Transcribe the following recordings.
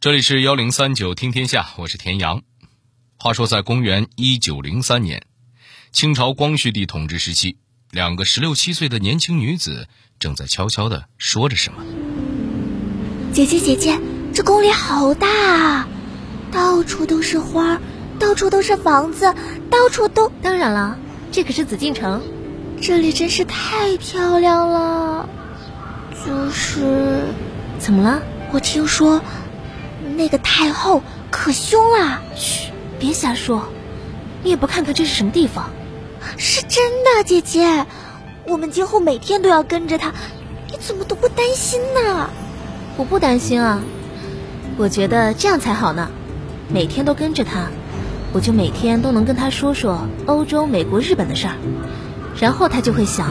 这里是幺零三九听天下，我是田阳。话说，在公元一九零三年，清朝光绪帝统治时期，两个十六七岁的年轻女子正在悄悄的说着什么。姐姐姐姐，这宫里好大啊，到处都是花，到处都是房子，到处都……当然了，这可是紫禁城，这里真是太漂亮了。就是，怎么了？我听说。那个太后可凶了，嘘，别瞎说。你也不看看这是什么地方？是真的，姐姐。我们今后每天都要跟着她，你怎么都不担心呢？我不担心啊，我觉得这样才好呢。每天都跟着她，我就每天都能跟她说说欧洲、美国、日本的事儿，然后她就会想，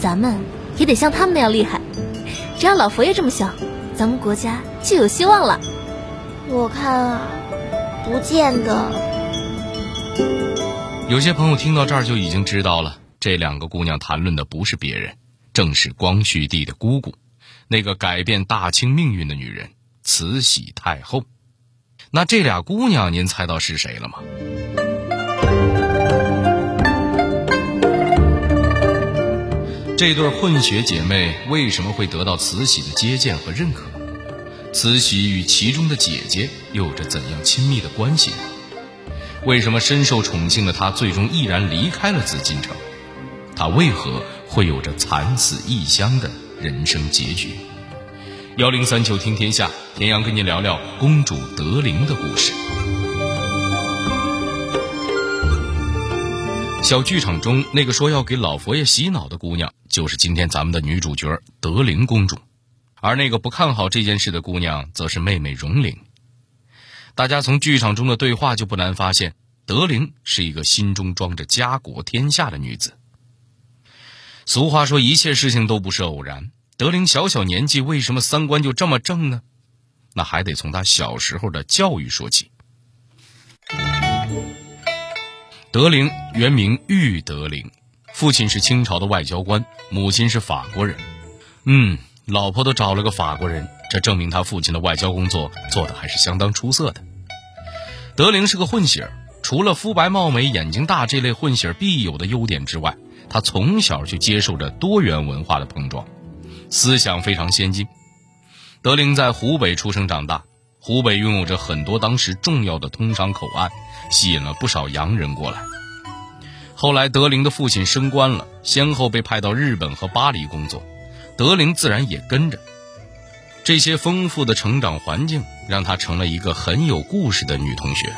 咱们也得像他们那样厉害。只要老佛爷这么想，咱们国家就有希望了。我看啊，不见得。有些朋友听到这儿就已经知道了，这两个姑娘谈论的不是别人，正是光绪帝的姑姑，那个改变大清命运的女人——慈禧太后。那这俩姑娘，您猜到是谁了吗？这对混血姐妹为什么会得到慈禧的接见和认可？慈禧与其中的姐姐有着怎样亲密的关系？为什么深受宠幸的她最终毅然离开了紫禁城？她为何会有着惨死异乡的人生结局？幺零三九听天下，田阳跟您聊聊公主德龄的故事。小剧场中那个说要给老佛爷洗脑的姑娘，就是今天咱们的女主角德龄公主。而那个不看好这件事的姑娘，则是妹妹荣玲。大家从剧场中的对话就不难发现，德龄是一个心中装着家国天下的女子。俗话说，一切事情都不是偶然。德龄小小年纪，为什么三观就这么正呢？那还得从她小时候的教育说起。德龄原名玉德龄，父亲是清朝的外交官，母亲是法国人。嗯。老婆都找了个法国人，这证明他父亲的外交工作做的还是相当出色的。德龄是个混血儿，除了肤白貌美、眼睛大这类混血儿必有的优点之外，他从小就接受着多元文化的碰撞，思想非常先进。德龄在湖北出生长大，湖北拥有着很多当时重要的通商口岸，吸引了不少洋人过来。后来，德龄的父亲升官了，先后被派到日本和巴黎工作。德龄自然也跟着，这些丰富的成长环境让她成了一个很有故事的女同学。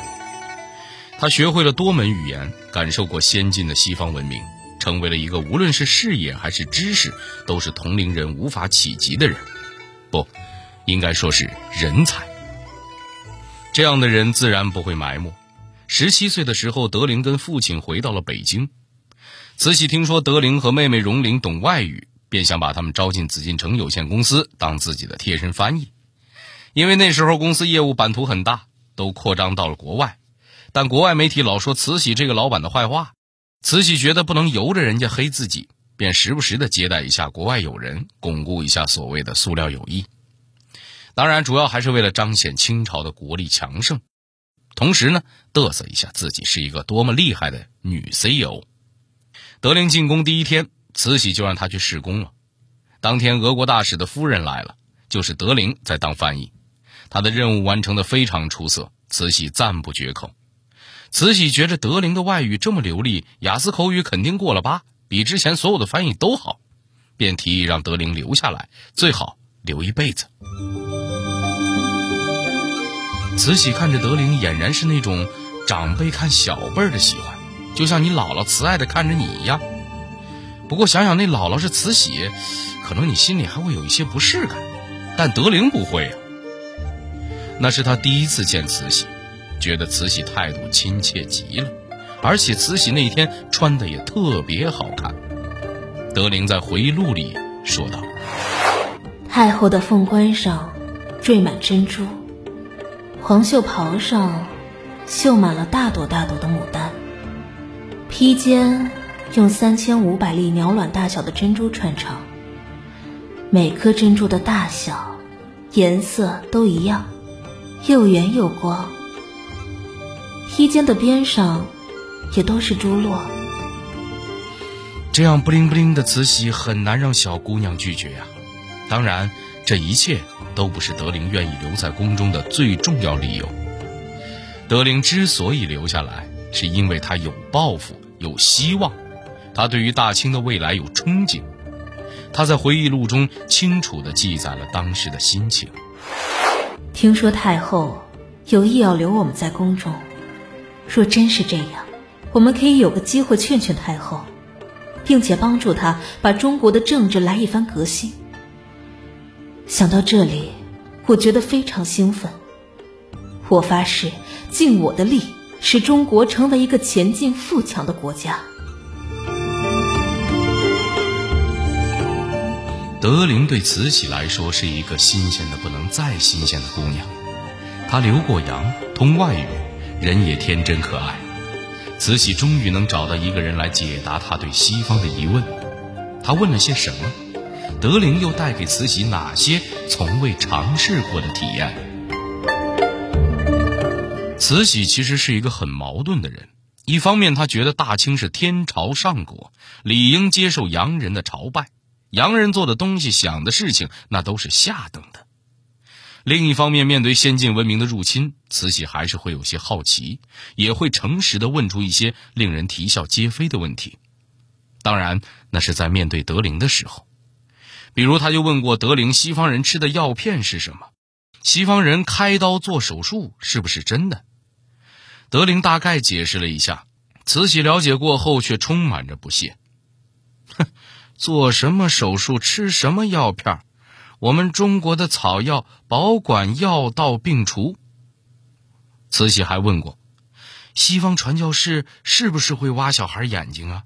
她学会了多门语言，感受过先进的西方文明，成为了一个无论是视野还是知识都是同龄人无法企及的人，不，应该说是人才。这样的人自然不会埋没。十七岁的时候，德龄跟父亲回到了北京。慈禧听说德龄和妹妹荣龄懂外语。便想把他们招进紫禁城有限公司当自己的贴身翻译，因为那时候公司业务版图很大，都扩张到了国外。但国外媒体老说慈禧这个老板的坏话，慈禧觉得不能由着人家黑自己，便时不时的接待一下国外友人，巩固一下所谓的塑料友谊。当然，主要还是为了彰显清朝的国力强盛，同时呢，嘚瑟一下自己是一个多么厉害的女 CEO。德龄进宫第一天。慈禧就让他去试工了。当天，俄国大使的夫人来了，就是德龄在当翻译。他的任务完成的非常出色，慈禧赞不绝口。慈禧觉着德龄的外语这么流利，雅思口语肯定过了八，比之前所有的翻译都好，便提议让德龄留下来，最好留一辈子。慈禧看着德龄，俨然是那种长辈看小辈儿的喜欢，就像你姥姥慈爱的看着你一样。不过想想那姥姥是慈禧，可能你心里还会有一些不适感，但德龄不会啊。那是他第一次见慈禧，觉得慈禧态度亲切极了，而且慈禧那天穿的也特别好看。德龄在回忆录里说道：“太后的凤冠上缀满珍珠，黄袖袍上绣满了大朵大朵的牡丹，披肩。”用三千五百粒鸟卵大小的珍珠串成，每颗珍珠的大小、颜色都一样，又圆又光，披肩的边上也都是珠落。这样不灵不灵的慈禧很难让小姑娘拒绝呀。当然，这一切都不是德龄愿意留在宫中的最重要理由。德龄之所以留下来，是因为她有抱负、有希望，他对于大清的未来有憧憬。他在回忆录中清楚地记载了当时的心情。听说太后有意要留我们在宫中，若真是这样，我们可以有个机会劝劝太后。并且帮助他把中国的政治来一番革新。想到这里，我觉得非常兴奋。我发誓尽我的力，使中国成为一个前进富强的国家。德龄对慈禧来说是一个新鲜的不能再新鲜的姑娘，她留过洋，通外语，人也天真可爱。慈禧终于能找到一个人来解答她对西方的疑问。她问了些什么？德龄又带给慈禧哪些从未尝试过的体验？慈禧其实是一个很矛盾的人。一方面，她觉得大清是天朝上国，理应接受洋人的朝拜，洋人做的东西、想的事情，那都是下等的。另一方面，面对先进文明的入侵，慈禧还是会有些好奇，也会诚实的问出一些令人啼笑皆非的问题。当然，那是在面对德龄的时候，比如他就问过德龄：西方人吃的药片是什么？西方人开刀做手术是不是真的？德龄大概解释了一下，慈禧了解过后却充满着不屑：“，做什么手术吃什么药片？”我们中国的草药保管药到病除。慈禧还问过，西方传教士是不是会挖小孩眼睛啊？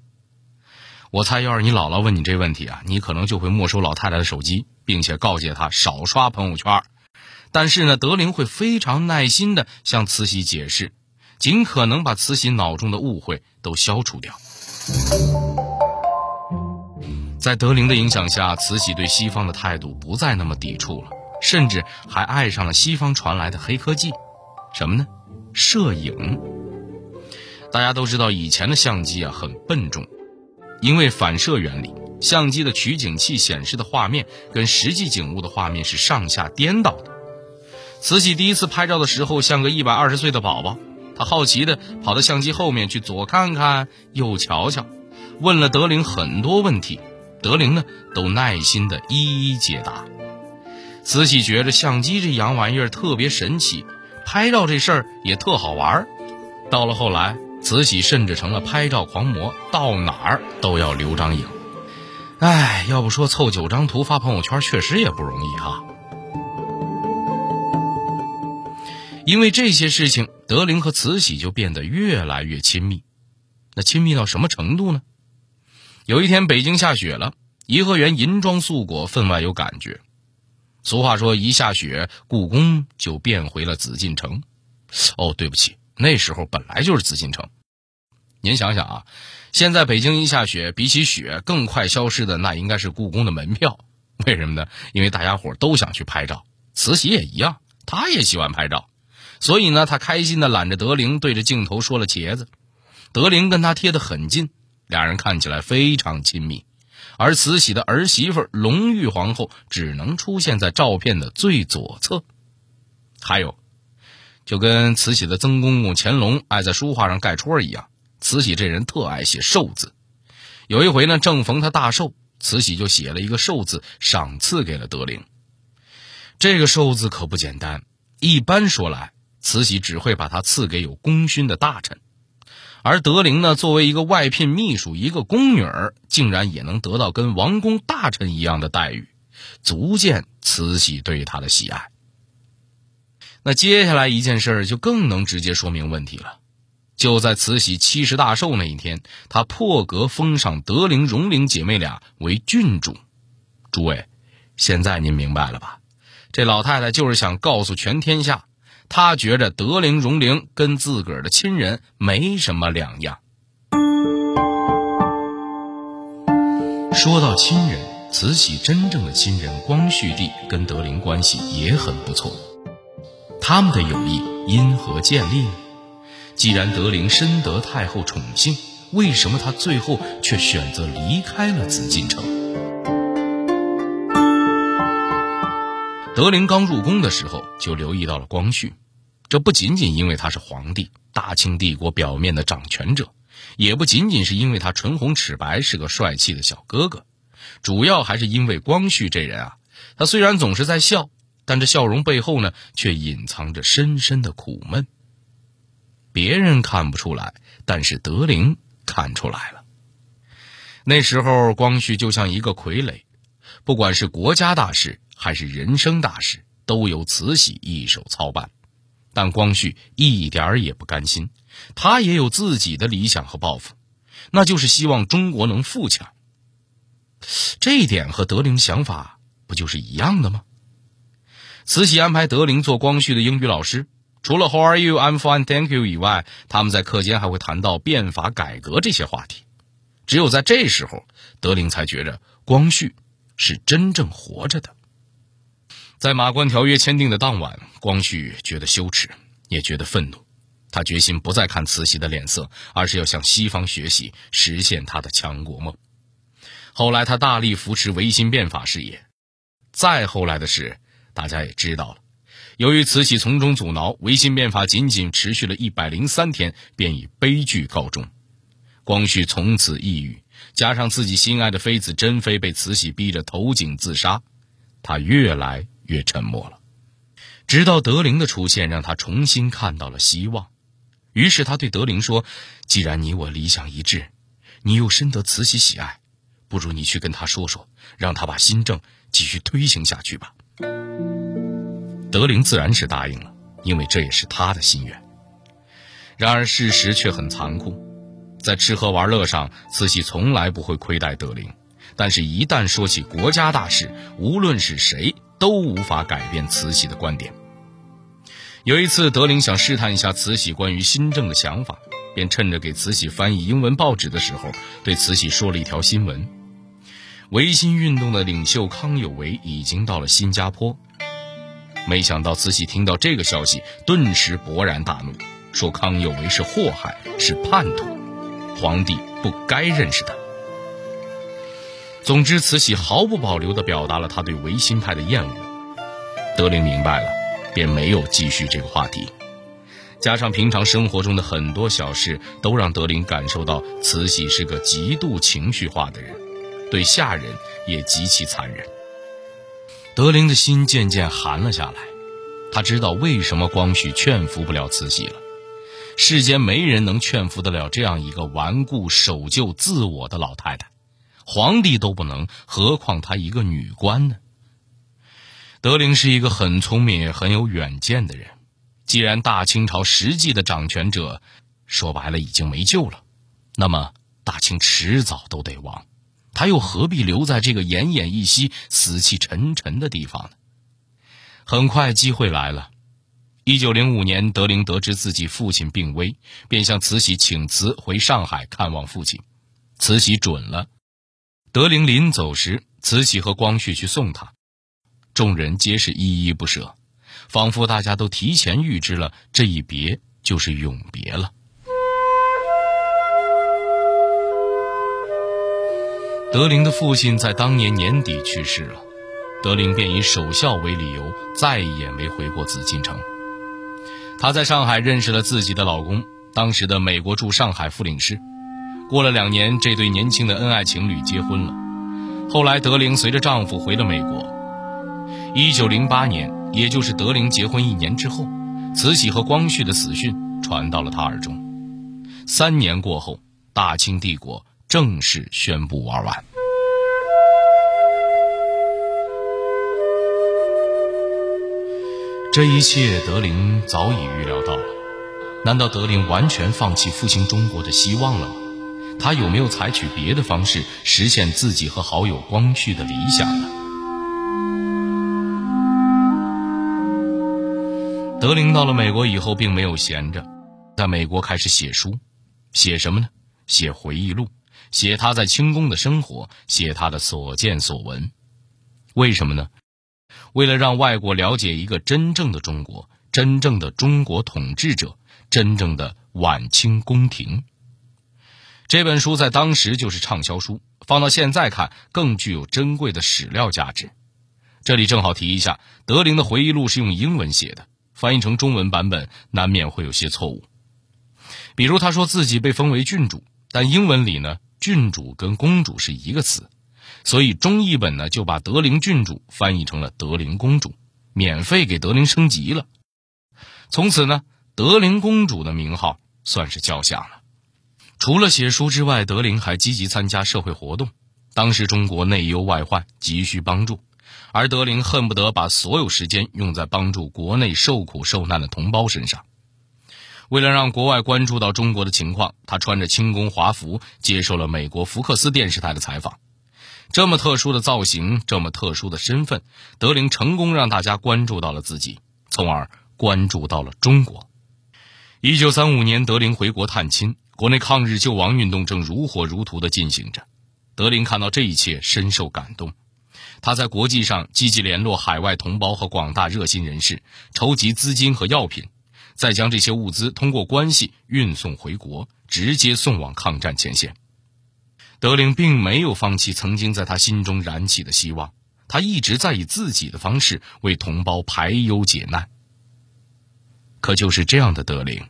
我猜，要是你姥姥问你这问题啊，你可能就会没收老太太的手机，并且告诫她少刷朋友圈。但是呢，德龄会非常耐心的向慈禧解释，尽可能把慈禧脑中的误会都消除掉。在德龄的影响下，慈禧对西方的态度不再那么抵触了，甚至还爱上了西方传来的黑科技，什么呢？摄影。大家都知道，以前的相机啊很笨重，因为反射原理，相机的取景器显示的画面跟实际景物的画面是上下颠倒的。慈禧第一次拍照的时候，像个一百二十岁的宝宝，她好奇的跑到相机后面去左看看右瞧瞧，问了德龄很多问题。德龄呢，都耐心的一一解答。慈禧觉着相机这洋玩意儿特别神奇，拍照这事儿也特好玩儿。到了后来，慈禧甚至成了拍照狂魔，到哪儿都要留张影。哎，要不说凑九张图发朋友圈，确实也不容易哈。因为这些事情，德龄和慈禧就变得越来越亲密。那亲密到什么程度呢？有一天，北京下雪了，颐和园银装素裹，分外有感觉。俗话说，一下雪，故宫就变回了紫禁城。哦，对不起，那时候本来就是紫禁城。您想想啊，现在北京一下雪，比起雪更快消失的，那应该是故宫的门票。为什么呢？因为大家伙都想去拍照，慈禧也一样，她也喜欢拍照。所以呢，她开心的揽着德龄，对着镜头说了茄子。德龄跟她贴得很近。俩人看起来非常亲密，而慈禧的儿媳妇隆裕皇后只能出现在照片的最左侧。还有，就跟慈禧的曾公公乾隆爱在书画上盖戳一样，慈禧这人特爱写寿字。有一回呢，正逢他大寿，慈禧就写了一个寿字，赏赐给了德龄。这个寿字可不简单，一般说来，慈禧只会把它赐给有功勋的大臣。而德龄呢，作为一个外聘秘书，一个宫女儿，竟然也能得到跟王公大臣一样的待遇，足见慈禧对她的喜爱。那接下来一件事就更能直接说明问题了。就在慈禧七十大寿那一天，她破格封上德龄、荣龄姐妹俩为郡主。诸位，现在您明白了吧？这老太太就是想告诉全天下。他觉着德龄、荣龄跟自个儿的亲人没什么两样。说到亲人，慈禧真正的亲人光绪帝跟德龄关系也很不错。他们的友谊因何建立呢？既然德龄深得太后宠幸，为什么他最后却选择离开了紫禁城？德龄刚入宫的时候就留意到了光绪，这不仅仅因为他是皇帝，大清帝国表面的掌权者，也不仅仅是因为他唇红齿白是个帅气的小哥哥，主要还是因为光绪这人啊，他虽然总是在笑，但这笑容背后呢，却隐藏着深深的苦闷。别人看不出来，但是德龄看出来了。那时候，光绪就像一个傀儡，不管是国家大事还是人生大事，都由慈禧一手操办。但光绪一点儿也不甘心，他也有自己的理想和抱负，那就是希望中国能富强。这一点和德龄想法不就是一样的吗？慈禧安排德龄做光绪的英语老师。除了 How are you? I'm fine, thank you 以外，他们在课间还会谈到变法改革这些话题。只有在这时候，德龄才觉着光绪是真正活着的。在马关条约签订的当晚，光绪觉得羞耻，也觉得愤怒。他决心不再看慈禧的脸色，而是要向西方学习，实现他的强国梦。后来，他大力扶持维新变法事业。再后来的事，大家也知道了。由于慈禧从中阻挠，维新变法仅仅持续了一百零三天，便以悲剧告终。光绪从此抑郁，加上自己心爱的妃子珍妃被慈禧逼着投井自杀，他越来越沉默了。直到德龄的出现，让他重新看到了希望。于是他对德龄说：“既然你我理想一致，你又深得慈禧喜爱，不如你去跟他说说，让他把新政继续推行下去吧。”德龄自然是答应了，因为这也是他的心愿。然而事实却很残酷，在吃喝玩乐上，慈禧从来不会亏待德龄，但是，一旦说起国家大事，无论是谁都无法改变慈禧的观点。有一次，德龄想试探一下慈禧关于新政的想法，便趁着给慈禧翻译英文报纸的时候，对慈禧说了一条新闻：维新运动的领袖康有为已经到了新加坡。没想到慈禧听到这个消息，顿时勃然大怒，说康有为是祸害，是叛徒，皇帝不该认识他。总之，慈禧毫不保留地表达了他对维新派的厌恶。德龄明白了，便没有继续这个话题。加上平常生活中的很多小事，都让德龄感受到慈禧是个极度情绪化的人，对下人也极其残忍。德龄的心渐渐寒了下来，他知道为什么光绪劝服不了慈禧了。世间没人能劝服得了这样一个顽固守旧、自我的老太太，皇帝都不能，何况她一个女官呢？德龄是一个很聪明也很有远见的人。既然大清朝实际的掌权者，说白了已经没救了，那么大清迟早都得亡。他又何必留在这个奄奄一息、死气沉沉的地方呢？很快机会来了。一九零五年，德龄得知自己父亲病危，便向慈禧请辞回上海看望父亲。慈禧准了。德龄临走时，慈禧和光绪去送他，众人皆是依依不舍，仿佛大家都提前预知了这一别就是永别了。德龄的父亲在当年年底去世了，德龄便以守孝为理由，再也没回过紫禁城。她在上海认识了自己的老公，当时的美国驻上海副领事。过了两年，这对年轻的恩爱情侣结婚了。后来，德龄随着丈夫回了美国。一九零八年，也就是德龄结婚一年之后，慈禧和光绪的死讯传到了他耳中。三年过后，大清帝国。正式宣布玩完。这一切，德龄早已预料到了。难道德龄完全放弃复兴中国的希望了吗？他有没有采取别的方式实现自己和好友光绪的理想呢？德龄到了美国以后，并没有闲着，在美国开始写书，写什么呢？写回忆录。写他在清宫的生活，写他的所见所闻，为什么呢？为了让外国了解一个真正的中国，真正的中国统治者，真正的晚清宫廷。这本书在当时就是畅销书，放到现在看更具有珍贵的史料价值。这里正好提一下，德龄的回忆录是用英文写的，翻译成中文版本难免会有些错误。比如他说自己被封为郡主，但英文里呢，郡主跟公主是一个词，所以中译本呢就把德龄郡主翻译成了德龄公主，免费给德龄升级了。从此呢，德龄公主的名号算是叫响了。除了写书之外，德龄还积极参加社会活动。当时中国内忧外患，急需帮助，而德龄恨不得把所有时间用在帮助国内受苦受难的同胞身上。为了让国外关注到中国的情况，他穿着清宫华服接受了美国福克斯电视台的采访。这么特殊的造型，这么特殊的身份，德龄成功让大家关注到了自己，从而关注到了中国。一九三五年，德龄回国探亲，国内抗日救亡运动正如火如荼地进行着。德林看到这一切，深受感动。他在国际上积极联络海外同胞和广大热心人士，筹集资金和药品。再将这些物资通过关系运送回国，直接送往抗战前线。德林并没有放弃曾经在他心中燃起的希望，他一直在以自己的方式为同胞排忧解难。可就是这样的德林，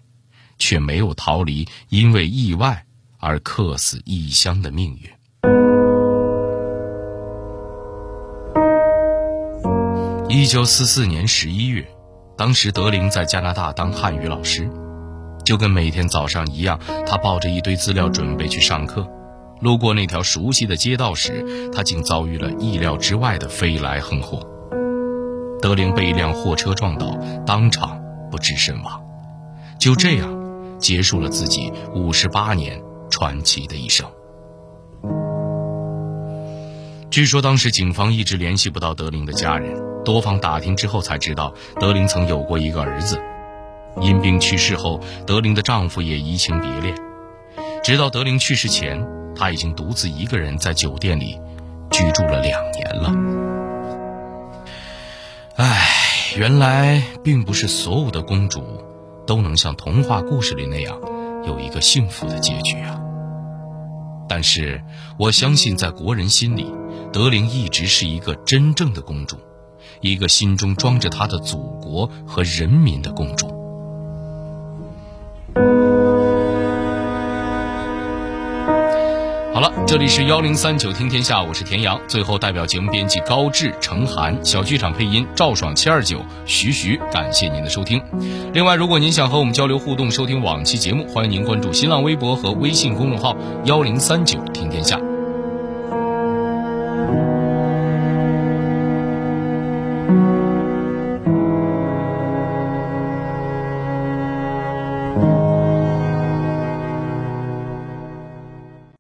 却没有逃离因为意外而客死异乡的命运。一九四四年十一月。当时德龄在加拿大当汉语老师，就跟每天早上一样，他抱着一堆资料准备去上课。路过那条熟悉的街道时，他竟遭遇了意料之外的飞来横祸。德龄被一辆货车撞倒，当场不治身亡。就这样，结束了自己五十八年传奇的一生。据说当时警方一直联系不到德林的家人。多方打听之后才知道，德林曾有过一个儿子，因病去世后，德林的丈夫也移情别恋。直到德林去世前，他已经独自一个人在酒店里居住了两年了。唉，原来并不是所有的公主都能像童话故事里那样有一个幸福的结局啊！但是我相信，在国人心里，德龄一直是一个真正的公主。一个心中装着她的祖国和人民的公主。好了，这里是幺零三九听天下，我是田阳。最后，代表节目编辑高志、程涵，小剧场配音赵爽、七二九、徐徐，感谢您的收听。另外，如果您想和我们交流互动、收听往期节目，欢迎您关注新浪微博和微信公众号幺零三九听天下。